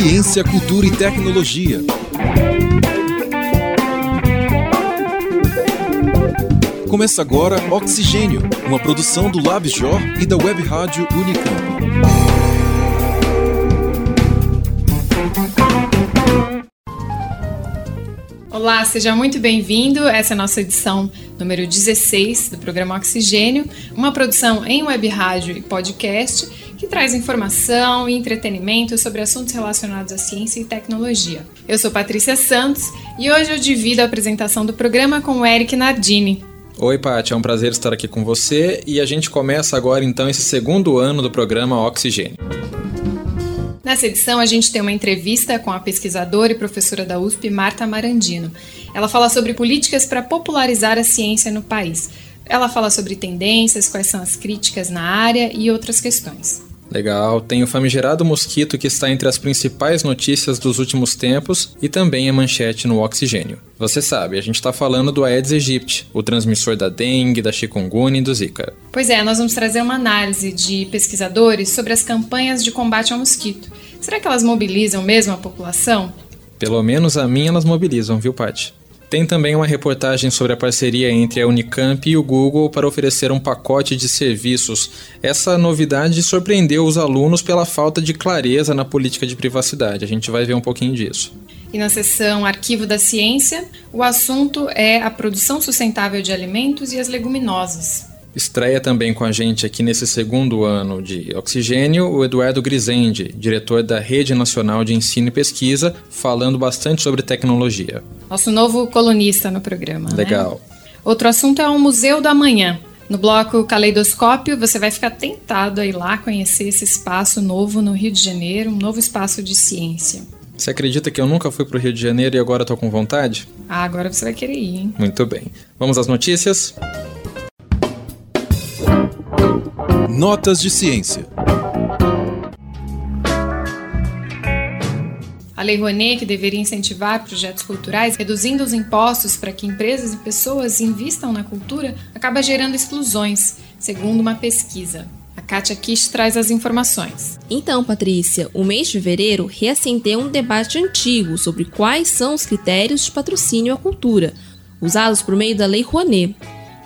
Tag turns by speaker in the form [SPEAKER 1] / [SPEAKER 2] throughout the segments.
[SPEAKER 1] Ciência, cultura e tecnologia. Começa agora Oxigênio, uma produção do LabJOR e da Web Rádio Unicamp.
[SPEAKER 2] Olá, seja muito bem-vindo. Essa é a nossa edição número 16 do programa Oxigênio, uma produção em web rádio e podcast que traz informação e entretenimento sobre assuntos relacionados à ciência e tecnologia. Eu sou Patrícia Santos e hoje eu divido a apresentação do programa com o Eric Nardini.
[SPEAKER 3] Oi, Paty, é um prazer estar aqui com você e a gente começa agora então esse segundo ano do programa Oxigênio.
[SPEAKER 2] Nessa edição, a gente tem uma entrevista com a pesquisadora e professora da USP, Marta Marandino. Ela fala sobre políticas para popularizar a ciência no país. Ela fala sobre tendências, quais são as críticas na área e outras questões.
[SPEAKER 3] Legal, tem o famigerado mosquito que está entre as principais notícias dos últimos tempos e também é manchete no oxigênio. Você sabe, a gente está falando do Aedes aegypti, o transmissor da dengue, da chikungunya e do zika.
[SPEAKER 2] Pois é, nós vamos trazer uma análise de pesquisadores sobre as campanhas de combate ao mosquito. Será que elas mobilizam mesmo a população?
[SPEAKER 3] Pelo menos a mim elas mobilizam, viu, Paty? Tem também uma reportagem sobre a parceria entre a Unicamp e o Google para oferecer um pacote de serviços. Essa novidade surpreendeu os alunos pela falta de clareza na política de privacidade. A gente vai ver um pouquinho disso.
[SPEAKER 2] E na seção Arquivo da Ciência, o assunto é a produção sustentável de alimentos e as leguminosas.
[SPEAKER 3] Estreia também com a gente aqui nesse segundo ano de Oxigênio o Eduardo Grisende, diretor da Rede Nacional de Ensino e Pesquisa, falando bastante sobre tecnologia.
[SPEAKER 2] Nosso novo colunista no programa.
[SPEAKER 3] Né? Legal.
[SPEAKER 2] Né? Outro assunto é o Museu do Amanhã. No bloco Caleidoscópio, você vai ficar tentado a ir lá conhecer esse espaço novo no Rio de Janeiro, um novo espaço de ciência.
[SPEAKER 3] Você acredita que eu nunca fui para o Rio de Janeiro e agora estou com vontade?
[SPEAKER 2] Ah, agora você vai querer ir, hein?
[SPEAKER 3] Muito bem. Vamos às notícias?
[SPEAKER 1] Notas de ciência.
[SPEAKER 2] A Lei Rouanet, que deveria incentivar projetos culturais, reduzindo os impostos para que empresas e pessoas investam na cultura, acaba gerando exclusões, segundo uma pesquisa. A Kátia Kish traz as informações.
[SPEAKER 4] Então, Patrícia, o mês de fevereiro reacendeu um debate antigo sobre quais são os critérios de patrocínio à cultura, usados por meio da Lei Rouanet.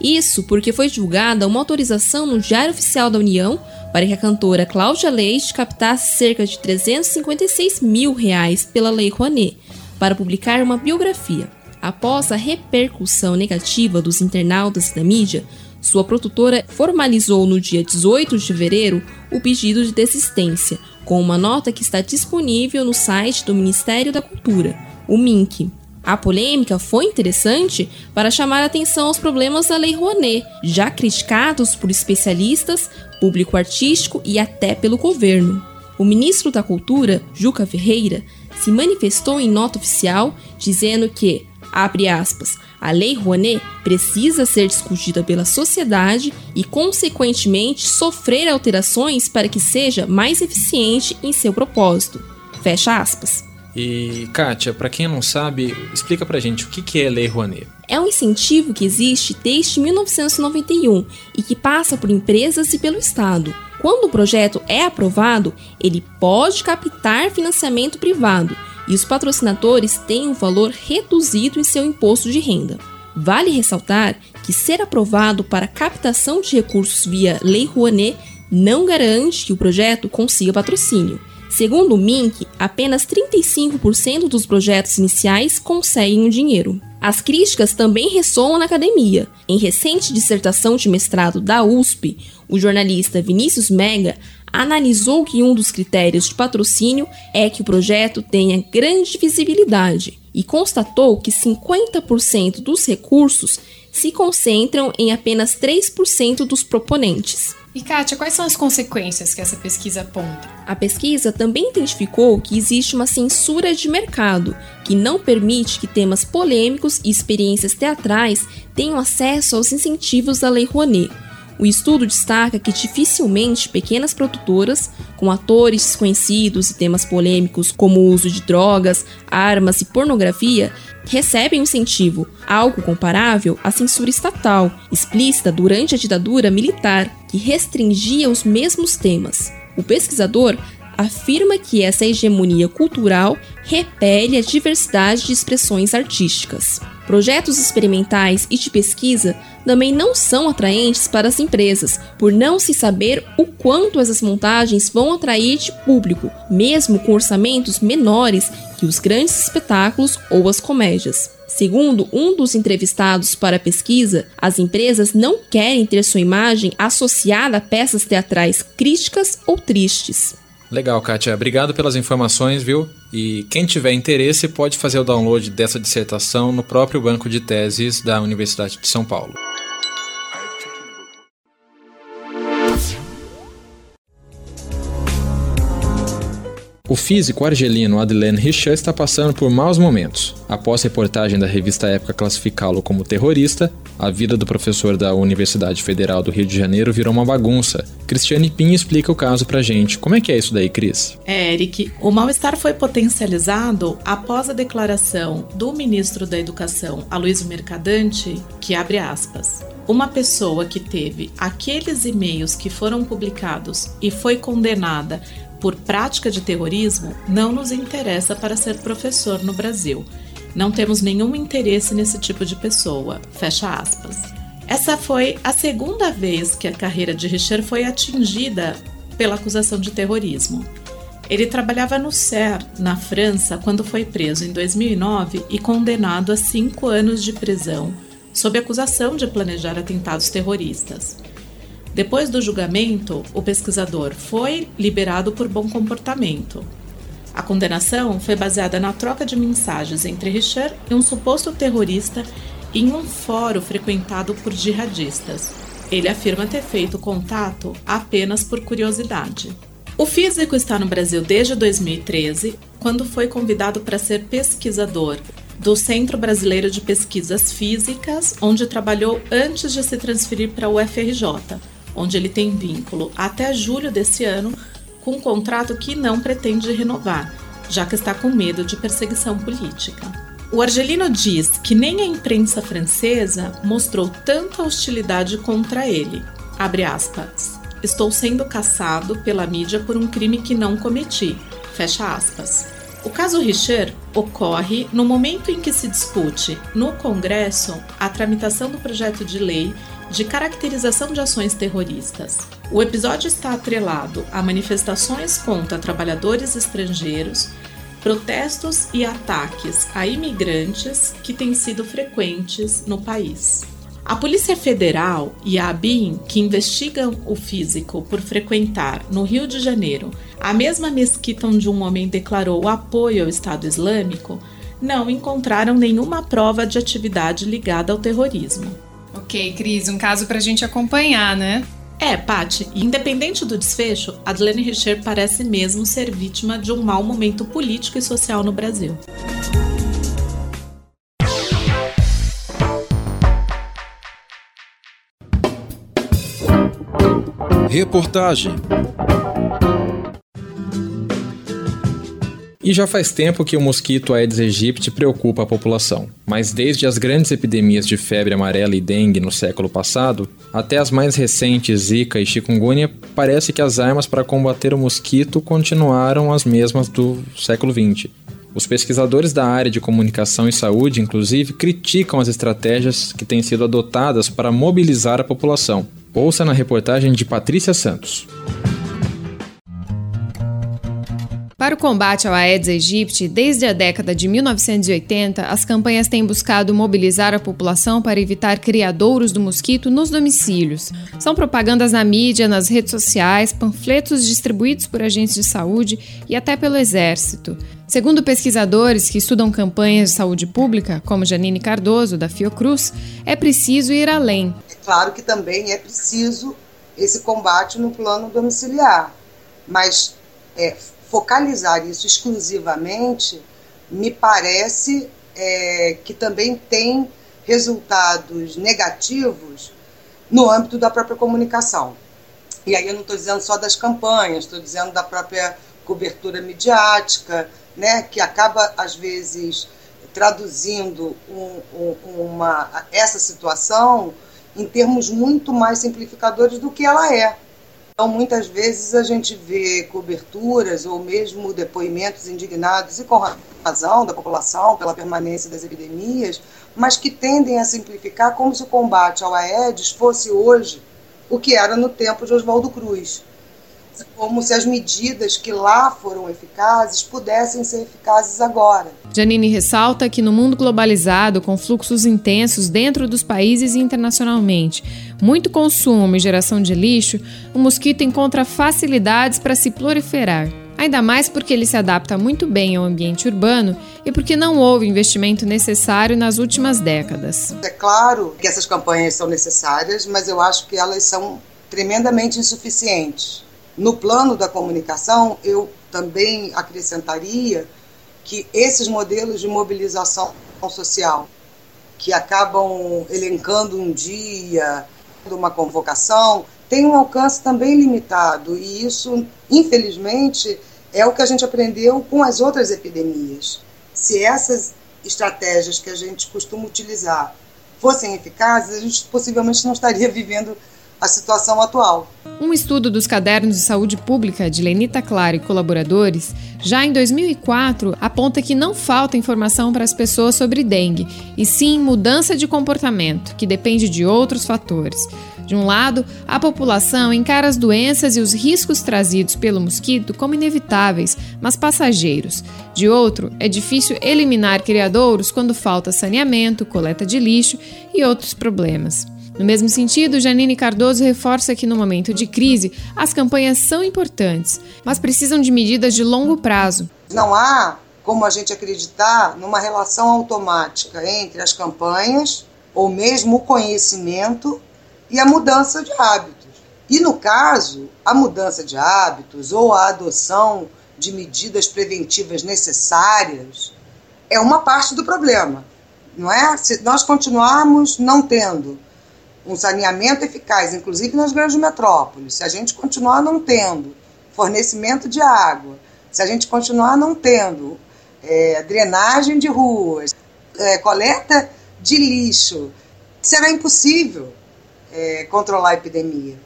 [SPEAKER 4] Isso porque foi divulgada uma autorização no Diário Oficial da União para que a cantora Cláudia Leite captasse cerca de 356 mil reais pela Lei Rouanet para publicar uma biografia. Após a repercussão negativa dos internautas e da mídia, sua produtora formalizou no dia 18 de fevereiro o pedido de desistência, com uma nota que está disponível no site do Ministério da Cultura, o MINC. A polêmica foi interessante para chamar atenção aos problemas da Lei Rouanet, já criticados por especialistas, público artístico e até pelo governo. O ministro da Cultura, Juca Ferreira, se manifestou em nota oficial dizendo que, abre aspas, a Lei Rouanet precisa ser discutida pela sociedade e, consequentemente, sofrer alterações para que seja mais eficiente em seu propósito. Fecha aspas.
[SPEAKER 3] E, Kátia, para quem não sabe, explica pra gente o que é Lei Rouanet.
[SPEAKER 4] É um incentivo que existe desde 1991 e que passa por empresas e pelo Estado. Quando o projeto é aprovado, ele pode captar financiamento privado e os patrocinadores têm um valor reduzido em seu imposto de renda. Vale ressaltar que ser aprovado para captação de recursos via Lei Rouanet não garante que o projeto consiga patrocínio. Segundo o MINC, apenas 35% dos projetos iniciais conseguem o dinheiro. As críticas também ressoam na academia. Em recente dissertação de mestrado da USP, o jornalista Vinícius Mega analisou que um dos critérios de patrocínio é que o projeto tenha grande visibilidade e constatou que 50% dos recursos se concentram em apenas 3% dos proponentes.
[SPEAKER 2] E Kátia, quais são as consequências que essa pesquisa aponta?
[SPEAKER 4] A pesquisa também identificou que existe uma censura de mercado, que não permite que temas polêmicos e experiências teatrais tenham acesso aos incentivos da Lei Rouanet. O estudo destaca que dificilmente pequenas produtoras, com atores desconhecidos e temas polêmicos como o uso de drogas, armas e pornografia, recebem incentivo, algo comparável à censura estatal, explícita durante a ditadura militar, que restringia os mesmos temas. O pesquisador afirma que essa hegemonia cultural repele a diversidade de expressões artísticas. Projetos experimentais e de pesquisa também não são atraentes para as empresas, por não se saber o quanto essas montagens vão atrair de público, mesmo com orçamentos menores que os grandes espetáculos ou as comédias. Segundo um dos entrevistados para a pesquisa, as empresas não querem ter sua imagem associada a peças teatrais críticas ou tristes.
[SPEAKER 3] Legal, Kátia. Obrigado pelas informações, viu? E quem tiver interesse pode fazer o download dessa dissertação no próprio banco de teses da Universidade de São Paulo. O físico argelino Adelaine Richard está passando por maus momentos. Após reportagem da revista Época classificá-lo como terrorista, a vida do professor da Universidade Federal do Rio de Janeiro virou uma bagunça. Cristiane Pin explica o caso pra gente. Como é que é isso daí, Cris?
[SPEAKER 5] É, Eric, o mal-estar foi potencializado após a declaração do ministro da Educação, Aloysio Mercadante, que abre aspas. Uma pessoa que teve aqueles e-mails que foram publicados e foi condenada por prática de terrorismo não nos interessa para ser professor no Brasil. Não temos nenhum interesse nesse tipo de pessoa. Fecha aspas. Essa foi a segunda vez que a carreira de Richer foi atingida pela acusação de terrorismo. Ele trabalhava no CER, na França, quando foi preso em 2009 e condenado a cinco anos de prisão, sob acusação de planejar atentados terroristas. Depois do julgamento, o pesquisador foi liberado por bom comportamento. A condenação foi baseada na troca de mensagens entre Richard e um suposto terrorista em um fórum frequentado por jihadistas. Ele afirma ter feito contato apenas por curiosidade. O físico está no Brasil desde 2013, quando foi convidado para ser pesquisador do Centro Brasileiro de Pesquisas Físicas, onde trabalhou antes de se transferir para o UFRJ, onde ele tem vínculo até julho desse ano com um contrato que não pretende renovar, já que está com medo de perseguição política. O argelino diz que nem a imprensa francesa mostrou tanta hostilidade contra ele. Abre aspas. Estou sendo caçado pela mídia por um crime que não cometi. Fecha aspas. O caso Richer ocorre no momento em que se discute no Congresso a tramitação do projeto de lei de caracterização de ações terroristas. O episódio está atrelado a manifestações contra trabalhadores estrangeiros, protestos e ataques a imigrantes que têm sido frequentes no país. A Polícia Federal e a ABIN, que investigam o físico por frequentar, no Rio de Janeiro, a mesma mesquita onde um homem declarou apoio ao Estado Islâmico, não encontraram nenhuma prova de atividade ligada ao terrorismo.
[SPEAKER 2] Ok, Cris, um caso para a gente acompanhar, né?
[SPEAKER 5] É, Paty, independente do desfecho, Adlene Richer parece mesmo ser vítima de um mau momento político e social no Brasil.
[SPEAKER 1] Reportagem
[SPEAKER 3] E já faz tempo que o mosquito Aedes aegypti preocupa a população, mas desde as grandes epidemias de febre amarela e dengue no século passado, até as mais recentes Zika e chikungunya, parece que as armas para combater o mosquito continuaram as mesmas do século XX. Os pesquisadores da área de comunicação e saúde, inclusive, criticam as estratégias que têm sido adotadas para mobilizar a população. Ouça na reportagem de Patrícia Santos.
[SPEAKER 2] Para o combate ao Aedes aegypti, desde a década de 1980, as campanhas têm buscado mobilizar a população para evitar criadouros do mosquito nos domicílios. São propagandas na mídia, nas redes sociais, panfletos distribuídos por agentes de saúde e até pelo exército. Segundo pesquisadores que estudam campanhas de saúde pública, como Janine Cardoso, da Fiocruz, é preciso ir além.
[SPEAKER 6] É claro que também é preciso esse combate no plano domiciliar, mas é, focalizar isso exclusivamente, me parece é, que também tem resultados negativos no âmbito da própria comunicação. E aí eu não estou dizendo só das campanhas, estou dizendo da própria cobertura midiática, né, que acaba, às vezes, traduzindo um, um, uma, essa situação em termos muito mais simplificadores do que ela é. Então, muitas vezes a gente vê coberturas ou mesmo depoimentos indignados, e com razão, da população pela permanência das epidemias, mas que tendem a simplificar como se o combate ao Aedes fosse hoje o que era no tempo de Oswaldo Cruz como se as medidas que lá foram eficazes pudessem ser eficazes agora.
[SPEAKER 2] Janine ressalta que no mundo globalizado, com fluxos intensos dentro dos países e internacionalmente, muito consumo e geração de lixo, o mosquito encontra facilidades para se proliferar. Ainda mais porque ele se adapta muito bem ao ambiente urbano e porque não houve investimento necessário nas últimas décadas.
[SPEAKER 6] É claro que essas campanhas são necessárias, mas eu acho que elas são tremendamente insuficientes. No plano da comunicação, eu também acrescentaria que esses modelos de mobilização social, que acabam elencando um dia, uma convocação, têm um alcance também limitado, e isso, infelizmente, é o que a gente aprendeu com as outras epidemias. Se essas estratégias que a gente costuma utilizar fossem eficazes, a gente possivelmente não estaria vivendo a situação atual.
[SPEAKER 2] Um estudo dos cadernos de saúde pública de Lenita Clara e colaboradores, já em 2004, aponta que não falta informação para as pessoas sobre dengue, e sim mudança de comportamento, que depende de outros fatores. De um lado, a população encara as doenças e os riscos trazidos pelo mosquito como inevitáveis, mas passageiros. De outro, é difícil eliminar criadouros quando falta saneamento, coleta de lixo e outros problemas. No mesmo sentido, Janine Cardoso reforça que no momento de crise, as campanhas são importantes, mas precisam de medidas de longo prazo.
[SPEAKER 6] Não há como a gente acreditar numa relação automática entre as campanhas, ou mesmo o conhecimento, e a mudança de hábitos. E no caso, a mudança de hábitos ou a adoção de medidas preventivas necessárias é uma parte do problema, não é? Se nós continuarmos não tendo um saneamento eficaz, inclusive nas grandes metrópoles, se a gente continuar não tendo fornecimento de água, se a gente continuar não tendo é, drenagem de ruas, é, coleta de lixo, será impossível é, controlar a epidemia.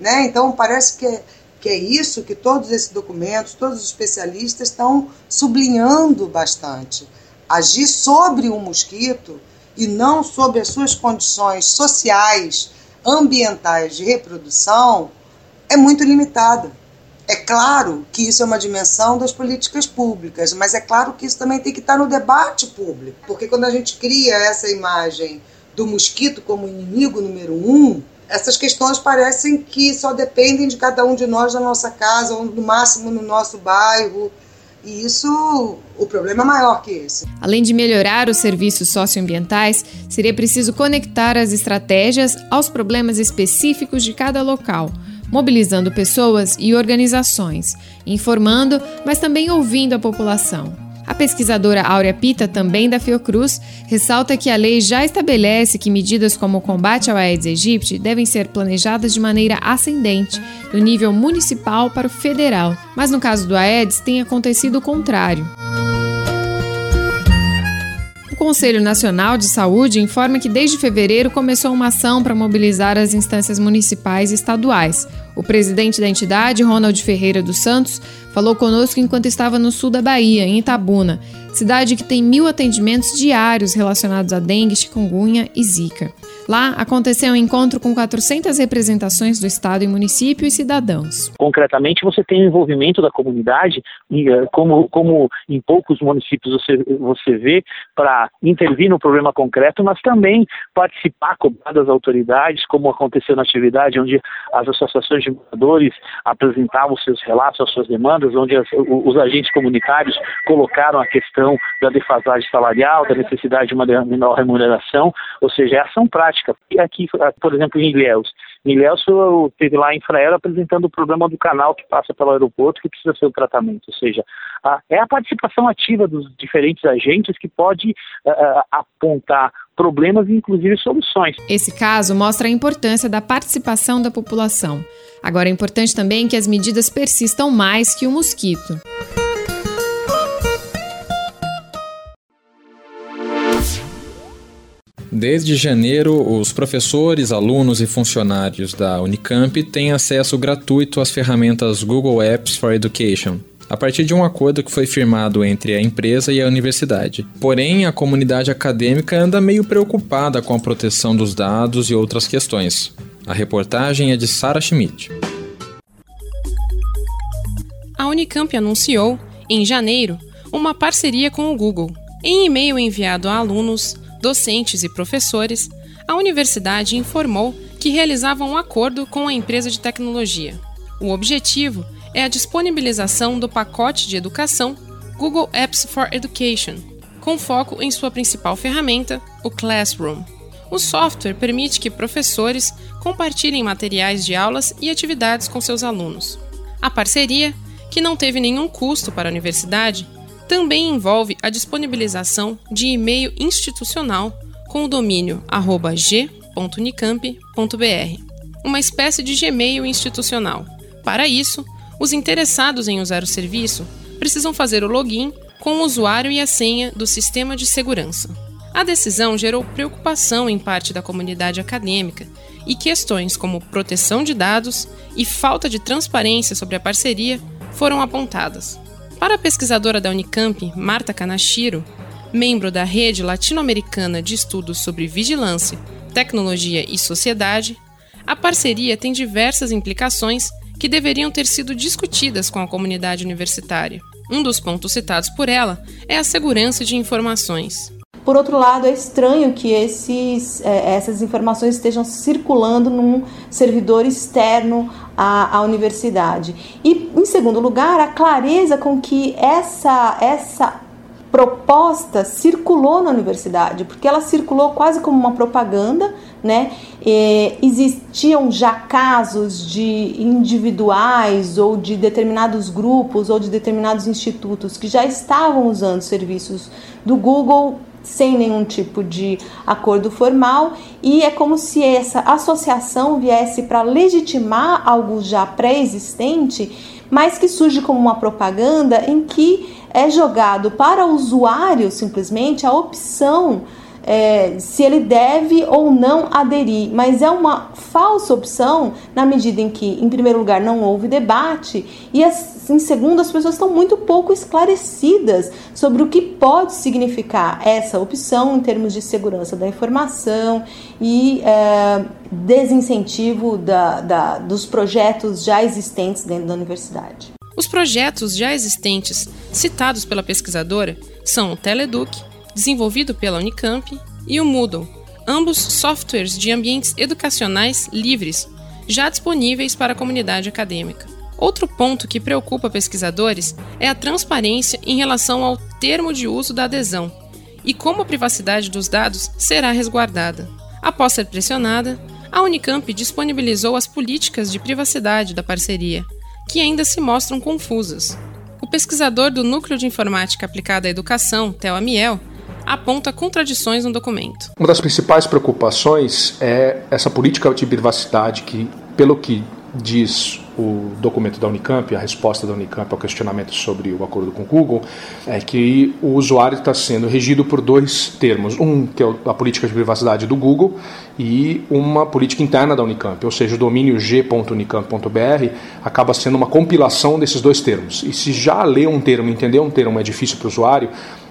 [SPEAKER 6] Né? Então, parece que é, que é isso que todos esses documentos, todos os especialistas estão sublinhando bastante. Agir sobre o mosquito e não sobre as suas condições sociais, ambientais de reprodução, é muito limitada. É claro que isso é uma dimensão das políticas públicas, mas é claro que isso também tem que estar no debate público, porque quando a gente cria essa imagem do mosquito como inimigo número um, essas questões parecem que só dependem de cada um de nós na nossa casa, ou no máximo no nosso bairro, e isso, o problema é maior que esse.
[SPEAKER 2] Além de melhorar os serviços socioambientais, seria preciso conectar as estratégias aos problemas específicos de cada local, mobilizando pessoas e organizações, informando, mas também ouvindo a população. A pesquisadora Áurea Pita, também da Fiocruz, ressalta que a lei já estabelece que medidas como o combate ao Aedes aegypti devem ser planejadas de maneira ascendente, do nível municipal para o federal, mas no caso do Aedes tem acontecido o contrário. Conselho Nacional de Saúde informa que desde fevereiro começou uma ação para mobilizar as instâncias municipais e estaduais. O presidente da entidade, Ronald Ferreira dos Santos, falou conosco enquanto estava no sul da Bahia, em Itabuna, cidade que tem mil atendimentos diários relacionados a dengue, chikungunya e zika. Lá aconteceu um encontro com 400 representações do Estado e município e cidadãos.
[SPEAKER 7] Concretamente, você tem o envolvimento da comunidade, eh, como, como em poucos municípios você, você vê, para intervir no problema concreto, mas também participar, cobrar das autoridades, como aconteceu na atividade, onde as associações de moradores apresentavam seus relatos, as suas demandas, onde as, os agentes comunitários colocaram a questão da defasagem salarial, da necessidade de uma menor remuneração, ou seja, é ação prática. E aqui, por exemplo, em Ilhéus. Em Ilhéus, teve lá a Infraero apresentando o problema do canal que passa pelo aeroporto que precisa ser o tratamento. Ou seja, a, é a participação ativa dos diferentes agentes que pode uh, apontar problemas e, inclusive, soluções.
[SPEAKER 2] Esse caso mostra a importância da participação da população. Agora, é importante também que as medidas persistam mais que o mosquito.
[SPEAKER 3] Desde janeiro, os professores, alunos e funcionários da Unicamp têm acesso gratuito às ferramentas Google Apps for Education, a partir de um acordo que foi firmado entre a empresa e a universidade. Porém, a comunidade acadêmica anda meio preocupada com a proteção dos dados e outras questões. A reportagem é de Sarah Schmidt.
[SPEAKER 8] A Unicamp anunciou, em janeiro, uma parceria com o Google. Em e-mail enviado a alunos, docentes e professores, a universidade informou que realizava um acordo com a empresa de tecnologia. O objetivo é a disponibilização do pacote de educação Google Apps for Education, com foco em sua principal ferramenta, o Classroom. O software permite que professores compartilhem materiais de aulas e atividades com seus alunos. A parceria, que não teve nenhum custo para a universidade, também envolve a disponibilização de e-mail institucional com o domínio g.unicamp.br, uma espécie de Gmail institucional. Para isso, os interessados em usar o serviço precisam fazer o login com o usuário e a senha do sistema de segurança. A decisão gerou preocupação em parte da comunidade acadêmica e questões como proteção de dados e falta de transparência sobre a parceria foram apontadas. Para a pesquisadora da Unicamp, Marta Kanashiro, membro da Rede Latino-Americana de Estudos sobre Vigilância, Tecnologia e Sociedade, a parceria tem diversas implicações que deveriam ter sido discutidas com a comunidade universitária. Um dos pontos citados por ela é a segurança de informações.
[SPEAKER 9] Por outro lado, é estranho que esses, é, essas informações estejam circulando num servidor externo à, à, universidade. E, em segundo lugar, a clareza com que essa, essa proposta circulou na universidade, porque ela circulou quase como uma propaganda, né? E existiam já casos de individuais ou de determinados grupos ou de determinados institutos que já estavam usando serviços do Google sem nenhum tipo de acordo formal e é como se essa associação viesse para legitimar algo já pré-existente, mas que surge como uma propaganda em que é jogado para o usuário simplesmente a opção é, se ele deve ou não aderir, mas é uma falsa opção na medida em que, em primeiro lugar, não houve debate e, em segundo, as pessoas estão muito pouco esclarecidas sobre o que pode significar essa opção em termos de segurança da informação e é, desincentivo da, da, dos projetos já existentes dentro da universidade.
[SPEAKER 8] Os projetos já existentes citados pela pesquisadora são o Teleduc, desenvolvido pela Unicamp, e o Moodle, ambos softwares de ambientes educacionais livres, já disponíveis para a comunidade acadêmica. Outro ponto que preocupa pesquisadores é a transparência em relação ao termo de uso da adesão e como a privacidade dos dados será resguardada. Após ser pressionada, a Unicamp disponibilizou as políticas de privacidade da parceria, que ainda se mostram confusas. O pesquisador do Núcleo de Informática Aplicada à Educação, Theo Amiel, aponta contradições no documento.
[SPEAKER 10] Uma das principais preocupações é essa política de privacidade que, pelo que diz o documento da Unicamp, a resposta da Unicamp ao questionamento sobre o acordo com o Google, é que o usuário está sendo regido por dois termos. Um, que é a política de privacidade do Google, e uma política interna da Unicamp, ou seja, o domínio g.unicamp.br acaba sendo uma compilação desses dois termos. E se já ler um termo, entender um termo é difícil para o usuário,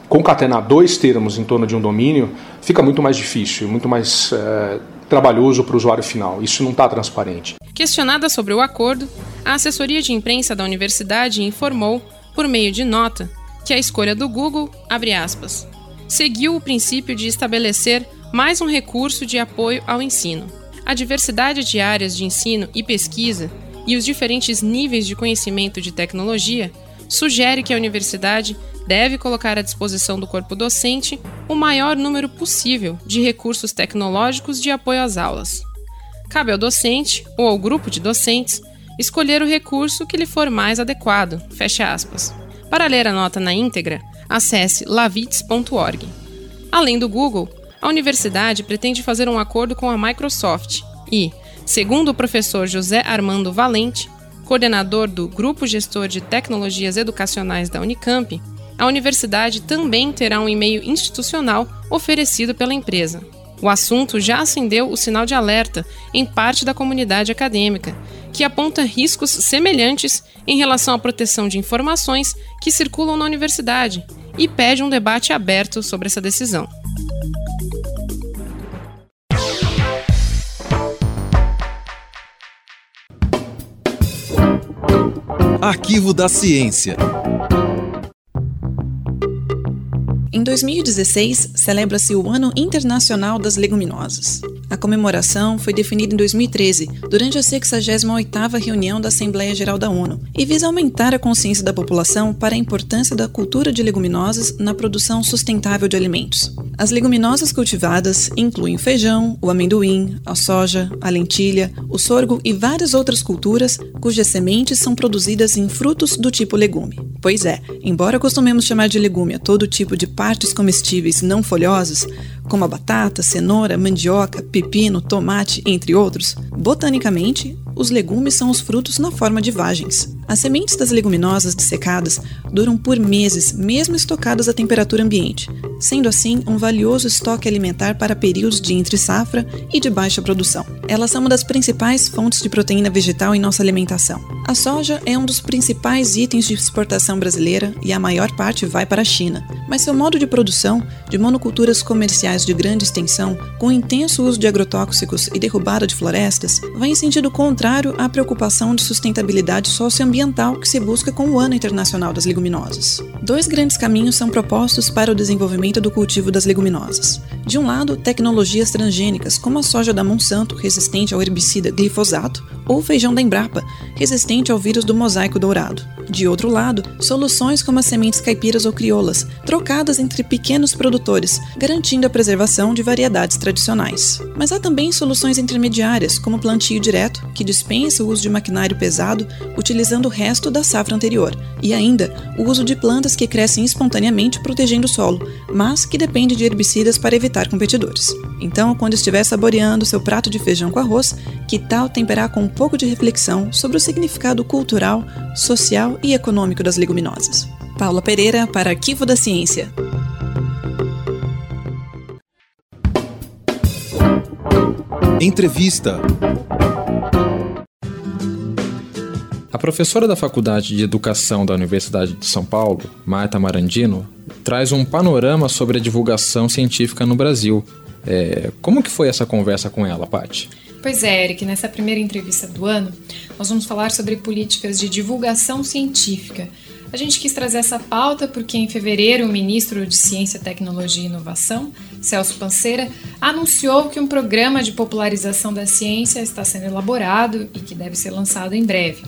[SPEAKER 10] concatenar dois termos em torno de um domínio fica muito mais difícil, muito mais é, trabalhoso para o usuário final. Isso não está transparente.
[SPEAKER 8] Questionada sobre o acordo, a assessoria de imprensa da universidade informou, por meio de nota, que a escolha do Google, aspas, seguiu o princípio de estabelecer mais um recurso de apoio ao ensino. A diversidade de áreas de ensino e pesquisa e os diferentes níveis de conhecimento de tecnologia sugere que a universidade deve colocar à disposição do corpo docente o maior número possível de recursos tecnológicos de apoio às aulas. Cabe ao docente ou ao grupo de docentes escolher o recurso que lhe for mais adequado. Fecha aspas. Para ler a nota na íntegra, acesse lavits.org. Além do Google, a universidade pretende fazer um acordo com a Microsoft e, segundo o professor José Armando Valente, coordenador do Grupo Gestor de Tecnologias Educacionais da Unicamp, a universidade também terá um e-mail institucional oferecido pela empresa. O assunto já acendeu o sinal de alerta em parte da comunidade acadêmica, que aponta riscos semelhantes em relação à proteção de informações que circulam na universidade e pede um debate aberto sobre essa decisão.
[SPEAKER 1] Arquivo da Ciência.
[SPEAKER 11] Em 2016, celebra-se o Ano Internacional das Leguminosas. A comemoração foi definida em 2013, durante a 68ª reunião da Assembleia Geral da ONU, e visa aumentar a consciência da população para a importância da cultura de leguminosas na produção sustentável de alimentos. As leguminosas cultivadas incluem o feijão, o amendoim, a soja, a lentilha, o sorgo e várias outras culturas cujas sementes são produzidas em frutos do tipo legume. Pois é, embora costumemos chamar de legume a todo tipo de partes comestíveis não folhosas, como a batata, cenoura, mandioca, pepino, tomate, entre outros, botanicamente, os legumes são os frutos na forma de vagens. As sementes das leguminosas dessecadas duram por meses, mesmo estocadas a temperatura ambiente, sendo assim um valioso estoque alimentar para períodos de entre-safra e de baixa produção. Elas são uma das principais fontes de proteína vegetal em nossa alimentação. A soja é um dos principais itens de exportação brasileira e a maior parte vai para a China, mas seu modo de produção, de monoculturas comerciais de grande extensão, com intenso uso de agrotóxicos e derrubada de florestas, vai em sentido contrário à preocupação de sustentabilidade socioambiental que se busca com o Ano Internacional das Leguminosas. Dois grandes caminhos são propostos para o desenvolvimento do cultivo das leguminosas. De um lado, tecnologias transgênicas, como a soja da Monsanto, resistente ao herbicida glifosato, ou o feijão da Embrapa, resistente ao vírus do mosaico dourado. De outro lado, soluções como as sementes caipiras ou crioulas, trocadas entre pequenos produtores, garantindo a preservação de variedades tradicionais. Mas há também soluções intermediárias, como o plantio direto, que dispensa o uso de maquinário pesado, utilizando o resto da safra anterior, e ainda o uso de plantas que crescem espontaneamente protegendo o solo, mas que depende de herbicidas para evitar competidores. Então, quando estiver saboreando seu prato de feijão com arroz, que tal temperar com um pouco de reflexão sobre o significado cultural, social e econômico das leguminosas? Paula Pereira para Arquivo da Ciência.
[SPEAKER 1] Entrevista.
[SPEAKER 3] Professora da Faculdade de Educação da Universidade de São Paulo, Marta Marandino, traz um panorama sobre a divulgação científica no Brasil. É, como que foi essa conversa com ela, Paty?
[SPEAKER 2] Pois é, Eric, nessa primeira entrevista do ano, nós vamos falar sobre políticas de divulgação científica. A gente quis trazer essa pauta porque em fevereiro o ministro de Ciência, Tecnologia e Inovação, Celso Panceira, anunciou que um programa de popularização da ciência está sendo elaborado e que deve ser lançado em breve.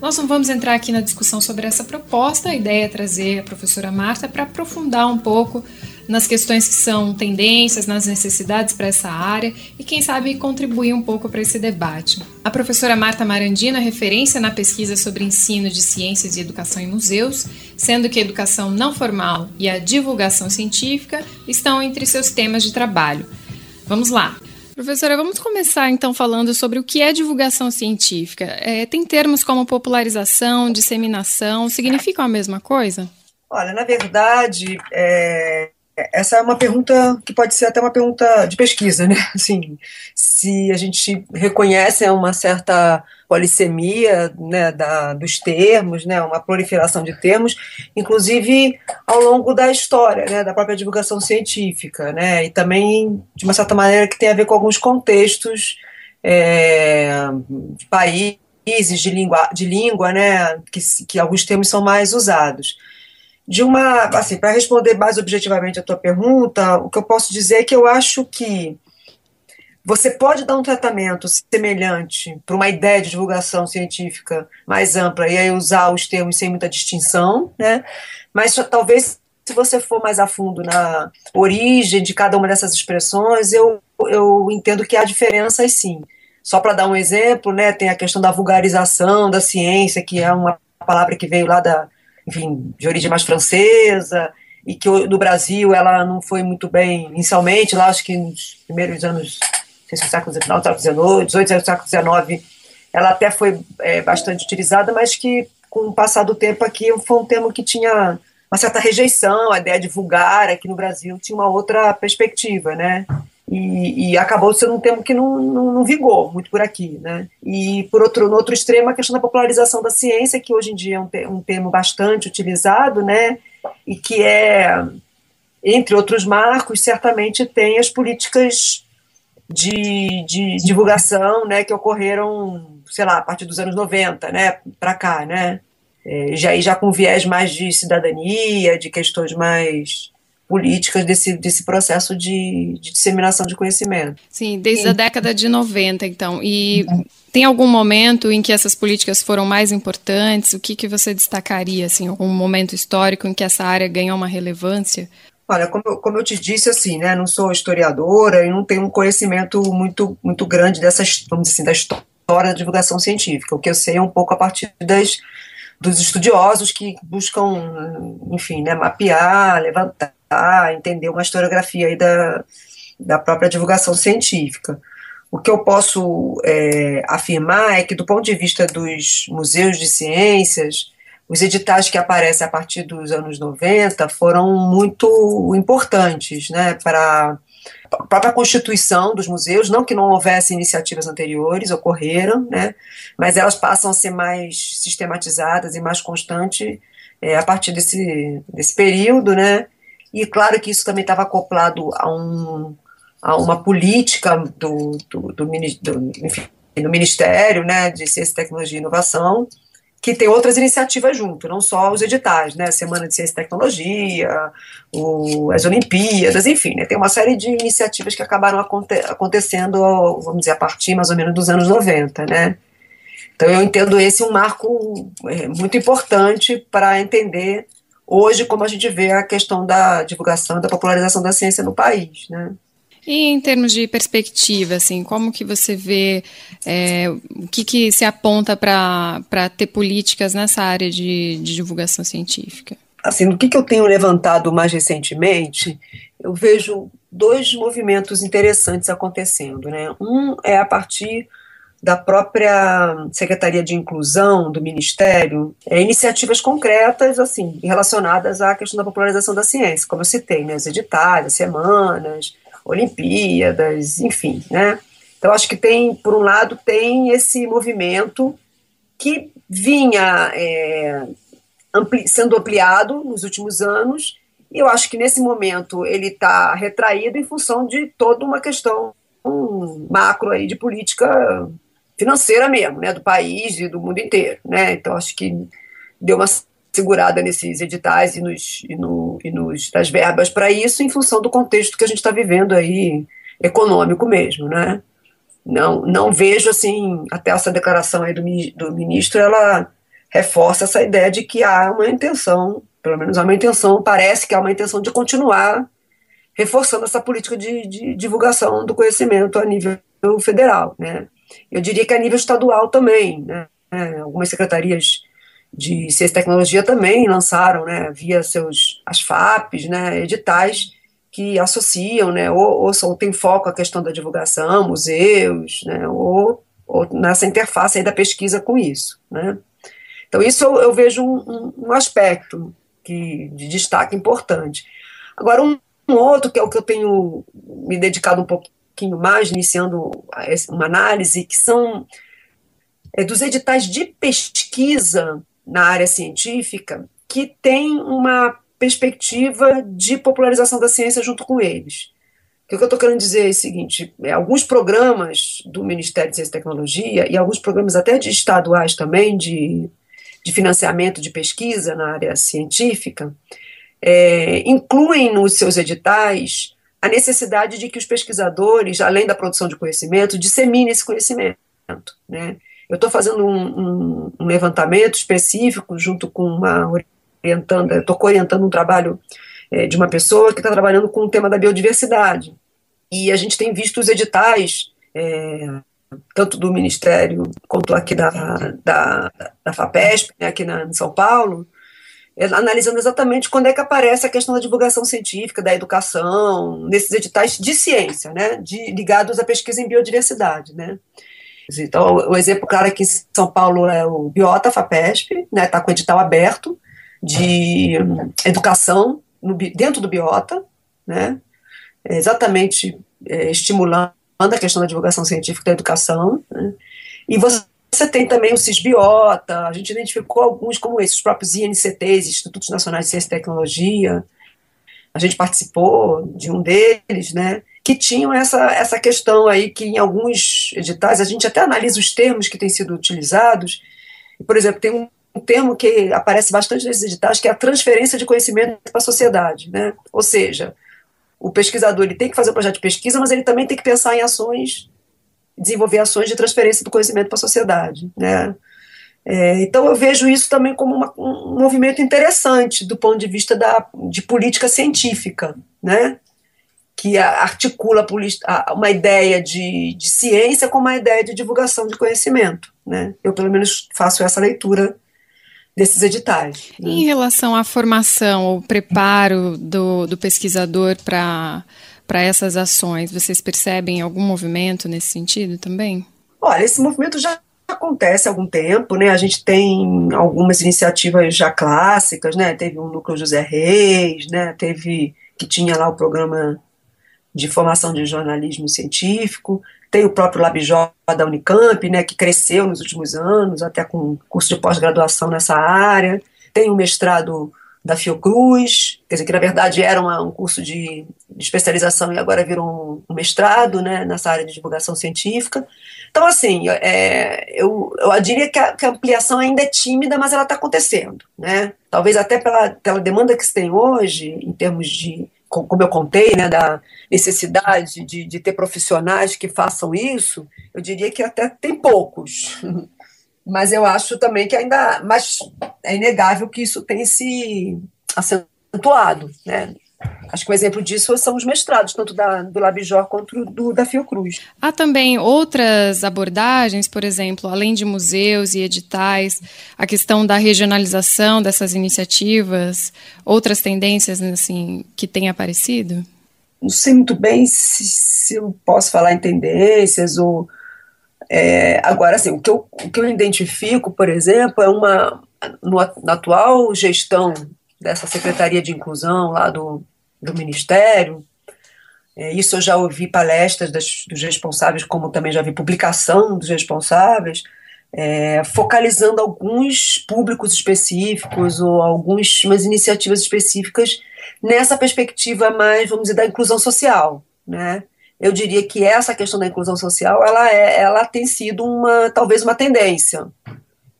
[SPEAKER 2] Nós não vamos entrar aqui na discussão sobre essa proposta, a ideia é trazer a professora Marta para aprofundar um pouco nas questões que são tendências, nas necessidades para essa área e, quem sabe, contribuir um pouco para esse debate. A professora Marta Marandino é referência na pesquisa sobre ensino de ciências e educação em museus, sendo que a educação não formal e a divulgação científica estão entre seus temas de trabalho. Vamos lá! Professora, vamos começar então falando sobre o que é divulgação científica. É, tem termos como popularização, disseminação, significam a mesma coisa?
[SPEAKER 12] Olha, na verdade, é, essa é uma pergunta que pode ser até uma pergunta de pesquisa, né? Assim, se a gente reconhece uma certa polissemia né, da, dos termos, né, uma proliferação de termos, inclusive ao longo da história, né, da própria divulgação científica, né, e também de uma certa maneira que tem a ver com alguns contextos é, de países de língua, de língua né, que, que alguns termos são mais usados de uma, assim, para responder mais objetivamente a tua pergunta, o que eu posso dizer é que eu acho que você pode dar um tratamento semelhante para uma ideia de divulgação científica mais ampla e aí usar os termos sem muita distinção, né? Mas talvez se você for mais a fundo na origem de cada uma dessas expressões, eu, eu entendo que há diferenças sim. Só para dar um exemplo, né, tem a questão da vulgarização da ciência, que é uma palavra que veio lá da, enfim, de origem mais francesa, e que no Brasil ela não foi muito bem inicialmente, lá acho que nos primeiros anos, não sei se o século XIX, século XIX, XVIII, século XIX, ela até foi é, bastante utilizada, mas que com o passar do tempo aqui foi um termo que tinha uma certa rejeição, a ideia de vulgar aqui no Brasil tinha uma outra perspectiva, né? E, e, acabou sendo um termo que não, não, não, vingou muito por aqui, né? E por outro, no outro extremo, a questão da popularização da ciência, que hoje em dia é um, um termo bastante utilizado, né? E que é, entre outros marcos, certamente tem as políticas de, de divulgação, né? Que ocorreram, sei lá, a partir dos anos 90, né? Para cá, né? É, já, já com viés mais de cidadania, de questões mais políticas desse, desse processo de, de disseminação de conhecimento.
[SPEAKER 2] Sim, desde Sim. a década de 90, então. E uhum. tem algum momento em que essas políticas foram mais importantes? O que, que você destacaria, assim, um momento histórico em que essa área ganhou uma relevância?
[SPEAKER 12] Olha, como eu, como eu te disse, assim, né, não sou historiadora e não tenho um conhecimento muito, muito grande dessa, vamos dizer assim, da história da divulgação científica. O que eu sei é um pouco a partir das, dos estudiosos que buscam, enfim, né, mapear, levantar entender uma historiografia aí da, da própria divulgação científica. O que eu posso é, afirmar é que, do ponto de vista dos museus de ciências, os editais que aparecem a partir dos anos 90 foram muito importantes né, para a própria constituição dos museus, não que não houvesse iniciativas anteriores, ocorreram, né, mas elas passam a ser mais sistematizadas e mais constantes é, a partir desse, desse período, né, e claro que isso também estava acoplado a, um, a uma política do, do, do, do, enfim, do Ministério né, de Ciência, Tecnologia e Inovação, que tem outras iniciativas junto, não só os editais, né, Semana de Ciência e Tecnologia, o, as Olimpíadas, enfim, né, tem uma série de iniciativas que acabaram aconte acontecendo, vamos dizer, a partir mais ou menos dos anos 90, né. Então eu entendo esse um marco é, muito importante para entender hoje como a gente vê a questão da divulgação, da popularização da ciência no país, né?
[SPEAKER 2] E em termos de perspectiva, assim, como que você vê é, o que, que se aponta para ter políticas nessa área de, de divulgação científica?
[SPEAKER 12] Assim, no que, que eu tenho levantado mais recentemente, eu vejo dois movimentos interessantes acontecendo. Né? Um é a partir da própria Secretaria de Inclusão do Ministério, é, iniciativas concretas, assim, relacionadas à questão da popularização da ciência, como eu citei, né, os editais, as semanas, Olimpíadas, enfim, né. Então, acho que tem, por um lado, tem esse movimento que vinha é, ampli sendo ampliado nos últimos anos, e eu acho que nesse momento ele está retraído em função de toda uma questão um macro aí de política financeira mesmo, né, do país e do mundo inteiro, né, então acho que deu uma segurada nesses editais e nos, e no, e nos das verbas para isso em função do contexto que a gente está vivendo aí econômico mesmo, né, não, não vejo assim, até essa declaração aí do, do ministro, ela reforça essa ideia de que há uma intenção, pelo menos há uma intenção, parece que há uma intenção de continuar reforçando essa política de, de divulgação do conhecimento a nível federal, né. Eu diria que a nível estadual também, né? É, algumas secretarias de ciência e tecnologia também lançaram, né, via seus as FAPs, né, editais que associam, né, ou, ou tem foco a questão da divulgação, museus, né, ou, ou nessa interface aí da pesquisa com isso, né. Então isso eu, eu vejo um, um, aspecto que, de destaque importante. Agora um, um outro que é o que eu tenho me dedicado um pouco pouquinho mais, iniciando uma análise, que são é, dos editais de pesquisa na área científica que tem uma perspectiva de popularização da ciência junto com eles. O que eu estou querendo dizer é o seguinte: é, alguns programas do Ministério de Ciência e Tecnologia e alguns programas até de estaduais também de, de financiamento de pesquisa na área científica é, incluem nos seus editais a necessidade de que os pesquisadores, além da produção de conhecimento, disseminem esse conhecimento. Né? Eu estou fazendo um, um, um, levantamento específico junto com uma orientando, estou orientando um trabalho é, de uma pessoa que está trabalhando com o tema da biodiversidade. E a gente tem visto os editais, é, tanto do Ministério quanto aqui da, da, da FAPESP, né, aqui na, em São Paulo, analisando exatamente quando é que aparece a questão da divulgação científica, da educação, nesses editais de ciência, né, de, ligados à pesquisa em biodiversidade, né. Então, o exemplo claro aqui em São Paulo é o Biota FAPESP, né, está com edital aberto de educação no, dentro do Biota, né, é exatamente é, estimulando a questão da divulgação científica da educação. Né? E você você tem também o CISBiota, a gente identificou alguns como esses, os próprios INCTs, Institutos Nacionais de Ciência e Tecnologia, a gente participou de um deles, né, que tinham essa, essa questão aí que em alguns editais, a gente até analisa os termos que têm sido utilizados, por exemplo, tem um, termo que aparece bastante nesses editais, que é a transferência de conhecimento para a sociedade, né, ou seja, o pesquisador ele tem que fazer um projeto de pesquisa, mas ele também tem que pensar em ações desenvolver ações de transferência do conhecimento para a sociedade. Né? É, então eu vejo isso também como uma, um movimento interessante do ponto de vista da, de política científica, né? que articula uma ideia de, de ciência com uma ideia de divulgação de conhecimento. Né? Eu, pelo menos, faço essa leitura desses editais.
[SPEAKER 2] Né? Em relação à formação, o preparo do, do pesquisador para para essas ações? Vocês percebem algum movimento nesse sentido também?
[SPEAKER 12] Olha, esse movimento já acontece há algum tempo, né? A gente tem algumas iniciativas já clássicas, né? Teve o Núcleo José Reis, né? Teve que tinha lá o programa de formação de jornalismo científico, tem o próprio Labjó da Unicamp, né, que cresceu nos últimos anos, até com curso de pós-graduação nessa área, tem o mestrado da Fiocruz, quer dizer, que na verdade era uma, um curso de, de, especialização e agora virou um, um, mestrado né, nessa área de divulgação científica. Então, assim, é, eu, eu diria que a, que a, ampliação ainda é tímida, mas ela está acontecendo. Né? Talvez até pela, pela demanda que se tem hoje, em termos de, como eu contei, né, da necessidade de, de ter profissionais que façam isso, eu diria que até tem poucos. mas eu acho também que ainda, mas é inegável que isso tem se acentuado, né? Acho que um exemplo disso são os mestrados, tanto da, do Labjor quanto do, da Fiocruz.
[SPEAKER 2] Há também outras abordagens, por exemplo, além de museus e editais, a questão da regionalização dessas iniciativas, outras tendências assim, que têm aparecido?
[SPEAKER 12] Não sei muito bem se, se eu posso falar em tendências ou é, agora, assim, o que, eu, o que eu identifico, por exemplo, é uma. No, na atual gestão dessa Secretaria de Inclusão lá do, do Ministério, é, isso eu já ouvi palestras das, dos responsáveis, como também já vi publicação dos responsáveis, é, focalizando alguns públicos específicos ou algumas iniciativas específicas nessa perspectiva mais, vamos dizer, da inclusão social, né? Eu diria que essa questão da inclusão social ela, é, ela tem sido uma talvez uma tendência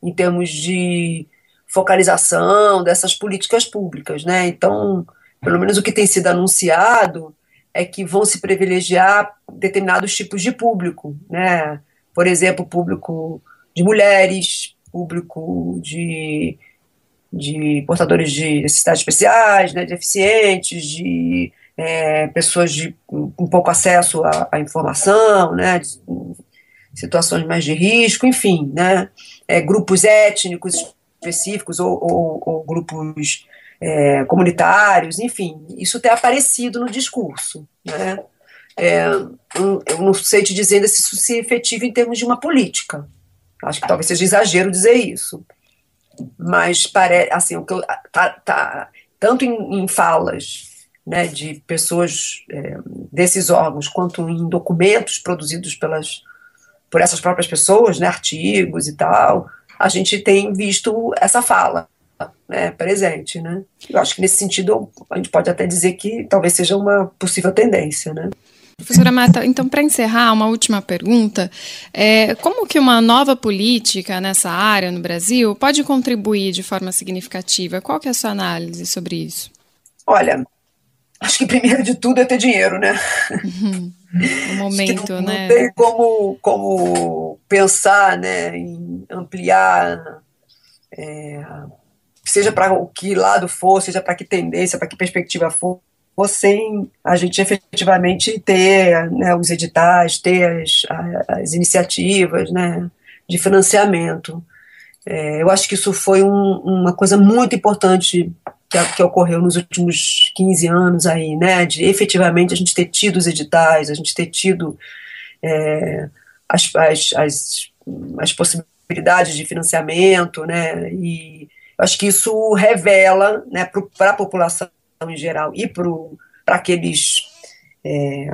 [SPEAKER 12] em termos de focalização dessas políticas públicas, né? Então, pelo menos o que tem sido anunciado é que vão se privilegiar determinados tipos de público, né? Por exemplo, público de mulheres, público de, de portadores de necessidades especiais, né, de deficientes, de é, pessoas de, com pouco acesso à, à informação, né, situações mais de risco, enfim, né, é, grupos étnicos específicos ou, ou, ou grupos é, comunitários, enfim, isso tem aparecido no discurso, né, é, eu não sei te dizer se isso se efetiva em termos de uma política, acho que talvez seja exagero dizer isso, mas parece, assim, o que eu, tá, tá tanto em, em falas né, de pessoas é, desses órgãos, quanto em documentos produzidos pelas, por essas próprias pessoas, né, artigos e tal, a gente tem visto essa fala né, presente. Né? Eu acho que nesse sentido a gente pode até dizer que talvez seja uma possível tendência. Né?
[SPEAKER 2] Professora Mata, então para encerrar, uma última pergunta. É, como que uma nova política nessa área no Brasil pode contribuir de forma significativa? Qual que é a sua análise sobre isso?
[SPEAKER 12] Olha, acho que primeiro de tudo é ter dinheiro, né?
[SPEAKER 2] Uhum. O momento,
[SPEAKER 12] não,
[SPEAKER 2] né?
[SPEAKER 12] Não tem como, como pensar né, em ampliar, é, seja para o que lado for, seja para que tendência, para que perspectiva for, sem a gente efetivamente ter né, os editais, ter as, as iniciativas né, de financiamento. É, eu acho que isso foi um, uma coisa muito importante que, que, ocorreu nos últimos 15 anos aí, né, de efetivamente a gente ter tido os editais, a gente ter tido é, as, as, as, as, possibilidades de financiamento, né, e acho que isso revela, né, para a população em geral e para aqueles é,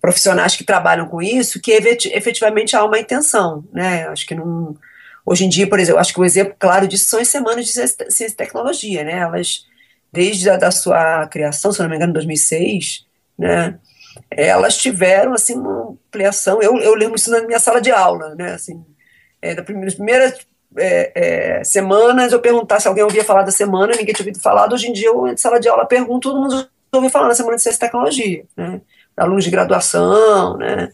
[SPEAKER 12] profissionais que trabalham com isso, que efetivamente há uma intenção, né? Acho que não. Hoje em dia, por exemplo, acho que um exemplo claro disso são as semanas de ciência e tecnologia, né? Elas, desde a da sua criação, se não me engano, em 2006, né? Elas tiveram, assim, uma ampliação. Eu, eu lembro isso na minha sala de aula, né? Assim, é, das primeiras é, é, semanas eu perguntar se alguém ouvia falar da semana, ninguém tinha ouvido falar. Hoje em dia, eu, em sala de aula, pergunto, todo mundo ouviu falar na semana de ciência e tecnologia, né? Alunos de graduação, né?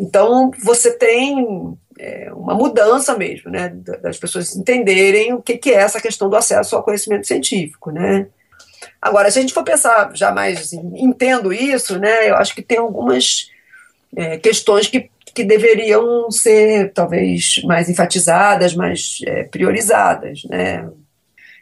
[SPEAKER 12] Então, você tem é, uma mudança mesmo, né? Das pessoas entenderem o que, que é essa questão do acesso ao conhecimento científico, né? Agora, se a gente for pensar já mais, assim, entendo isso, né? Eu acho que tem algumas é, questões que que deveriam ser talvez mais enfatizadas, mais é, priorizadas, né?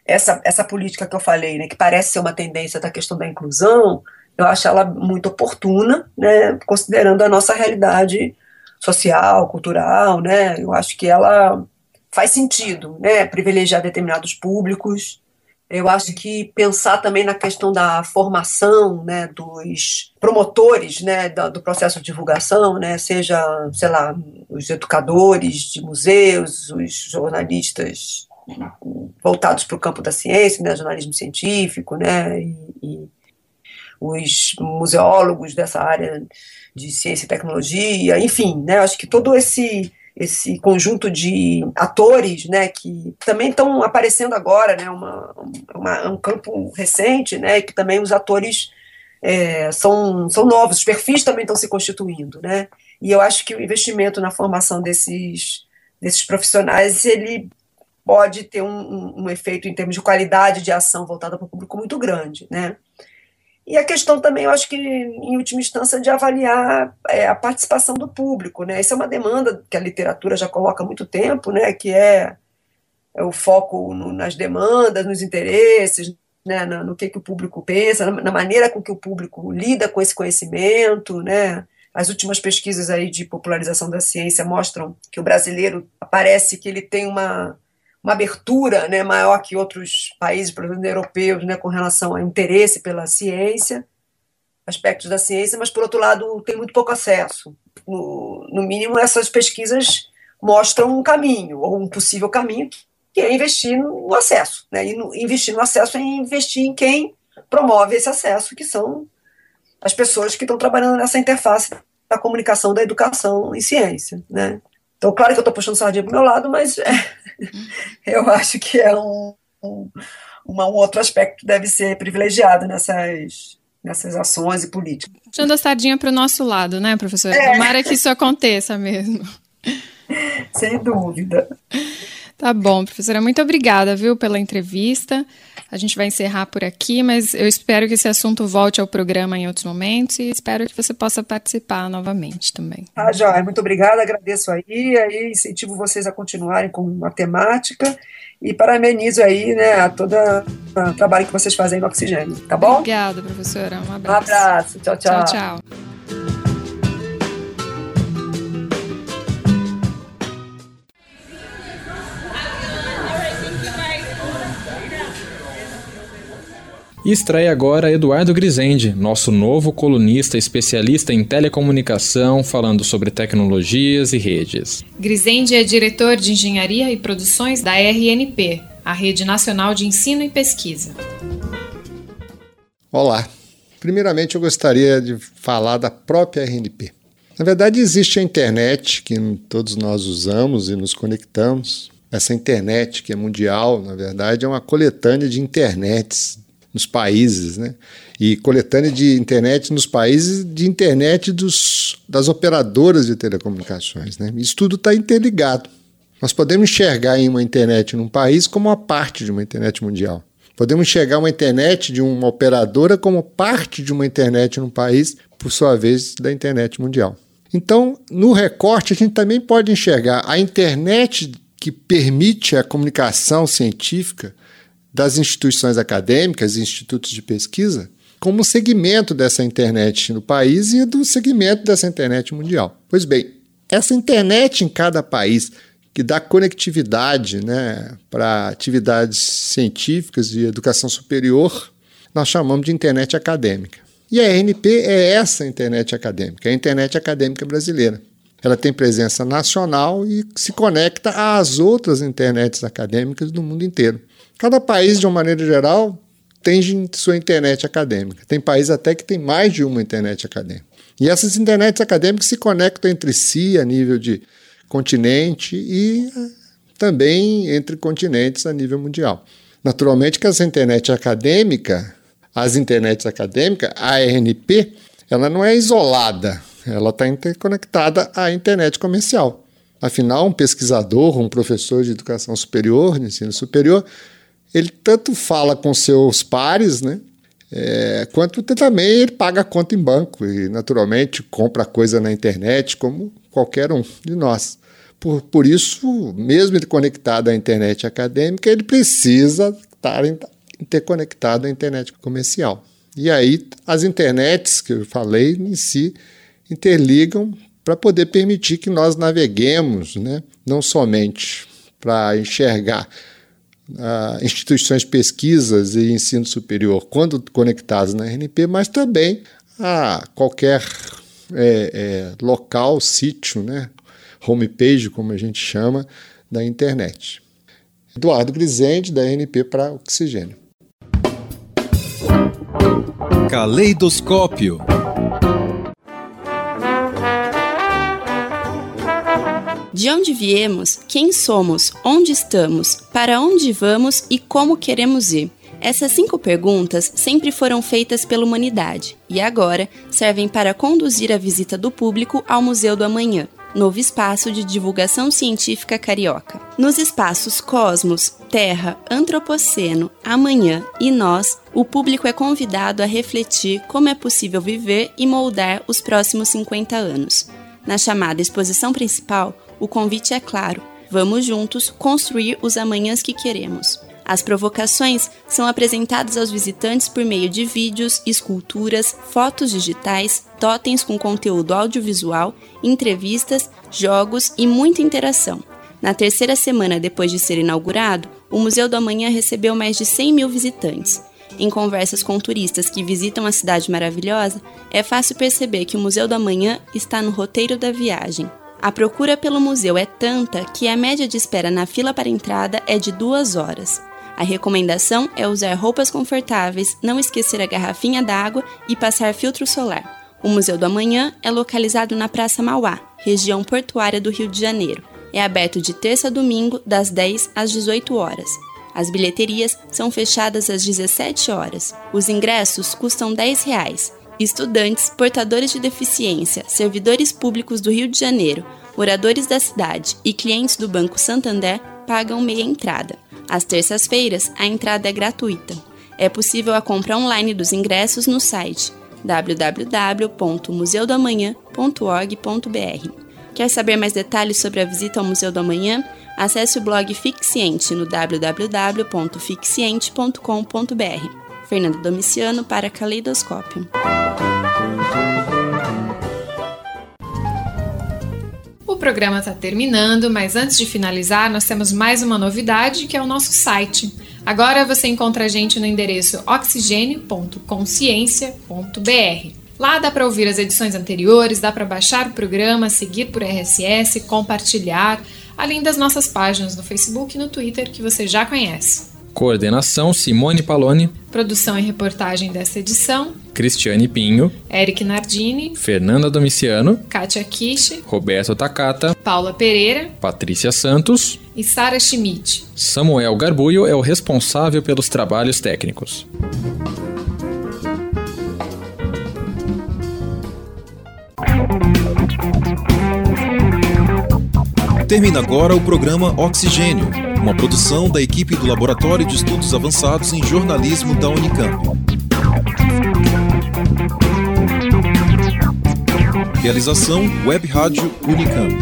[SPEAKER 12] Essa, essa política que eu falei, né, que parece ser uma tendência da questão da inclusão, eu acho ela muito oportuna, né, considerando a nossa realidade social, cultural, né, eu acho que ela faz sentido, né, privilegiar determinados públicos, eu acho que pensar também na questão da formação né, dos promotores né, do, processo de divulgação, né, seja, sei lá, os educadores de museus, os jornalistas voltados para o campo da ciência, né, jornalismo científico, né, e, e os museólogos dessa área de ciência e tecnologia, enfim, né, acho que todo esse esse conjunto de atores, né, que também estão aparecendo agora, né, uma, uma, um campo recente, né, que também os atores é, são, são novos, os perfis também estão se constituindo, né, e eu acho que o investimento na formação desses, desses profissionais, ele pode ter um, um, um efeito em termos de qualidade de ação voltada para o público muito grande, né, e a questão também, eu acho que, em última instância, de avaliar é, a participação do público. Né? Essa é uma demanda que a literatura já coloca há muito tempo, né? que é, é o foco no, nas demandas, nos interesses, né? no, no que, que o público pensa, na, na, maneira com que o público lida com esse conhecimento. Né? As últimas pesquisas aí de popularização da ciência mostram que o brasileiro parece que ele tem uma uma abertura né, maior que outros países, por exemplo, europeus, né, com relação ao interesse pela ciência, aspectos da ciência, mas, por outro lado, tem muito pouco acesso. No, no mínimo, essas pesquisas mostram um caminho, ou um possível caminho, que é investir no acesso. Né? E no, investir no acesso é investir em quem promove esse acesso, que são as pessoas que estão trabalhando nessa interface da comunicação da educação em ciência. Né? Então, claro que eu estou puxando sardinha para o meu lado, mas é, eu acho que é um, um, uma, um outro aspecto que deve ser privilegiado nessas, nessas ações e políticas.
[SPEAKER 2] Puxando a sardinha para o nosso lado, né, professora? É. Tomara que isso aconteça mesmo.
[SPEAKER 12] Sem dúvida.
[SPEAKER 2] Tá bom, professora. Muito obrigada, viu, pela entrevista. A gente vai encerrar por aqui, mas eu espero que esse assunto volte ao programa em outros momentos e espero que você possa participar novamente também.
[SPEAKER 12] Ah, Joia, muito obrigada, agradeço aí, aí incentivo vocês a continuarem com a temática e parabenizo aí, né, a todo o trabalho que vocês fazem no Oxigênio, tá bom?
[SPEAKER 2] Obrigada, professora. Um abraço.
[SPEAKER 12] Um abraço. Tchau, tchau.
[SPEAKER 2] Tchau, tchau.
[SPEAKER 3] E estreia agora Eduardo Grisende, nosso novo colunista especialista em telecomunicação, falando sobre tecnologias e redes.
[SPEAKER 2] Grisende é diretor de engenharia e produções da RNP, a Rede Nacional de Ensino e Pesquisa.
[SPEAKER 13] Olá. Primeiramente, eu gostaria de falar da própria RNP. Na verdade, existe a internet que todos nós usamos e nos conectamos. Essa internet, que é mundial, na verdade, é uma coletânea de internets nos países, né? E coletânea de internet nos países de internet dos, das operadoras de telecomunicações, né? Isso tudo está interligado. Nós podemos enxergar em uma internet num país como uma parte de uma internet mundial. Podemos enxergar uma internet de uma operadora como parte de uma internet num país, por sua vez, da internet mundial. Então, no recorte, a gente também pode enxergar a internet que permite a comunicação científica das instituições acadêmicas e institutos de pesquisa como segmento dessa internet no país e do segmento dessa internet mundial. Pois bem, essa internet em cada país que dá conectividade né, para atividades científicas e educação superior, nós chamamos de internet acadêmica. E a RNP é essa internet acadêmica, é a internet acadêmica brasileira. Ela tem presença nacional e se conecta às outras internets acadêmicas do mundo inteiro. Cada país, de uma maneira geral, tem sua internet acadêmica. Tem países até que tem mais de uma internet acadêmica. E essas internets acadêmicas se conectam entre si a nível de continente e eh, também entre continentes a nível mundial. Naturalmente que essa internet acadêmica, as internets acadêmicas, a RNP, ela não é isolada, ela está interconectada à internet comercial. Afinal, um pesquisador, um professor de educação superior, de ensino superior, ele tanto fala com seus pares, né? É, quanto também ele paga a conta em banco e, naturalmente, compra coisa na internet, como qualquer um de nós. Por, por isso, mesmo ele conectado à internet acadêmica, ele precisa estar interconectado à internet comercial. E aí, as internets que eu falei em si interligam para poder permitir que nós naveguemos, né? não somente para enxergar uh, instituições de pesquisas e ensino superior quando conectadas na RNP, mas também a qualquer é, é, local, sítio, né? homepage, como a gente chama, da internet. Eduardo Grisende, da RNP para Oxigênio.
[SPEAKER 1] Caleidoscópio.
[SPEAKER 14] De onde viemos, quem somos, onde estamos, para onde vamos e como queremos ir. Essas cinco perguntas sempre foram feitas pela humanidade e agora servem para conduzir a visita do público ao Museu do Amanhã, novo espaço de divulgação científica carioca. Nos espaços Cosmos, Terra, Antropoceno, Amanhã e Nós, o público é convidado a refletir como é possível viver e moldar os próximos 50 anos. Na chamada exposição principal, o convite é claro: vamos juntos construir os amanhãs que queremos. As provocações são apresentadas aos visitantes por meio de vídeos, esculturas, fotos digitais, totens com conteúdo audiovisual, entrevistas, jogos e muita interação. Na terceira semana depois de ser inaugurado, o Museu do Amanhã recebeu mais de 100 mil visitantes. Em conversas com turistas que visitam a cidade maravilhosa, é fácil perceber que o Museu do Amanhã está no roteiro da viagem. A procura pelo museu é tanta que a média de espera na fila para entrada é de duas horas. A recomendação é usar roupas confortáveis, não esquecer a garrafinha d'água e passar filtro solar. O Museu do Amanhã é localizado na Praça Mauá, região portuária do Rio de Janeiro. É aberto de terça a domingo, das 10 às 18 horas. As bilheterias são fechadas às 17 horas. Os ingressos custam 10 reais Estudantes, portadores de deficiência, servidores públicos do Rio de Janeiro, moradores da cidade e clientes do Banco Santander pagam meia entrada. Às terças-feiras, a entrada é gratuita. É possível a compra online dos ingressos no site www.museudoamanhã.org.br. Quer saber mais detalhes sobre a visita ao Museu do Amanhã? Acesse o blog Fixiente no www.fixiente.com.br. Fernando Domiciano para Caleidoscópio.
[SPEAKER 2] O programa está terminando, mas antes de finalizar, nós temos mais uma novidade que é o nosso site. Agora você encontra a gente no endereço oxigênio.consciência.br. Lá dá para ouvir as edições anteriores, dá para baixar o programa, seguir por RSS, compartilhar, além das nossas páginas no Facebook e no Twitter que você já conhece.
[SPEAKER 3] Coordenação Simone Paloni.
[SPEAKER 2] Produção e reportagem dessa edição.
[SPEAKER 3] Cristiane Pinho.
[SPEAKER 2] Eric Nardini.
[SPEAKER 3] Fernanda Domiciano.
[SPEAKER 2] Kátia Kish.
[SPEAKER 3] Roberto Takata.
[SPEAKER 2] Paula Pereira.
[SPEAKER 3] Patrícia Santos.
[SPEAKER 2] E Sara Schmidt.
[SPEAKER 3] Samuel Garbulho é o responsável pelos trabalhos técnicos.
[SPEAKER 1] Termina agora o programa Oxigênio, uma produção da equipe do Laboratório de Estudos Avançados em Jornalismo da Unicamp. Realização Web Rádio Unicamp.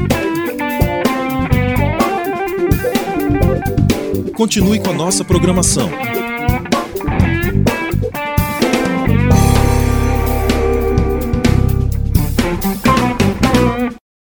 [SPEAKER 1] Continue com a nossa programação.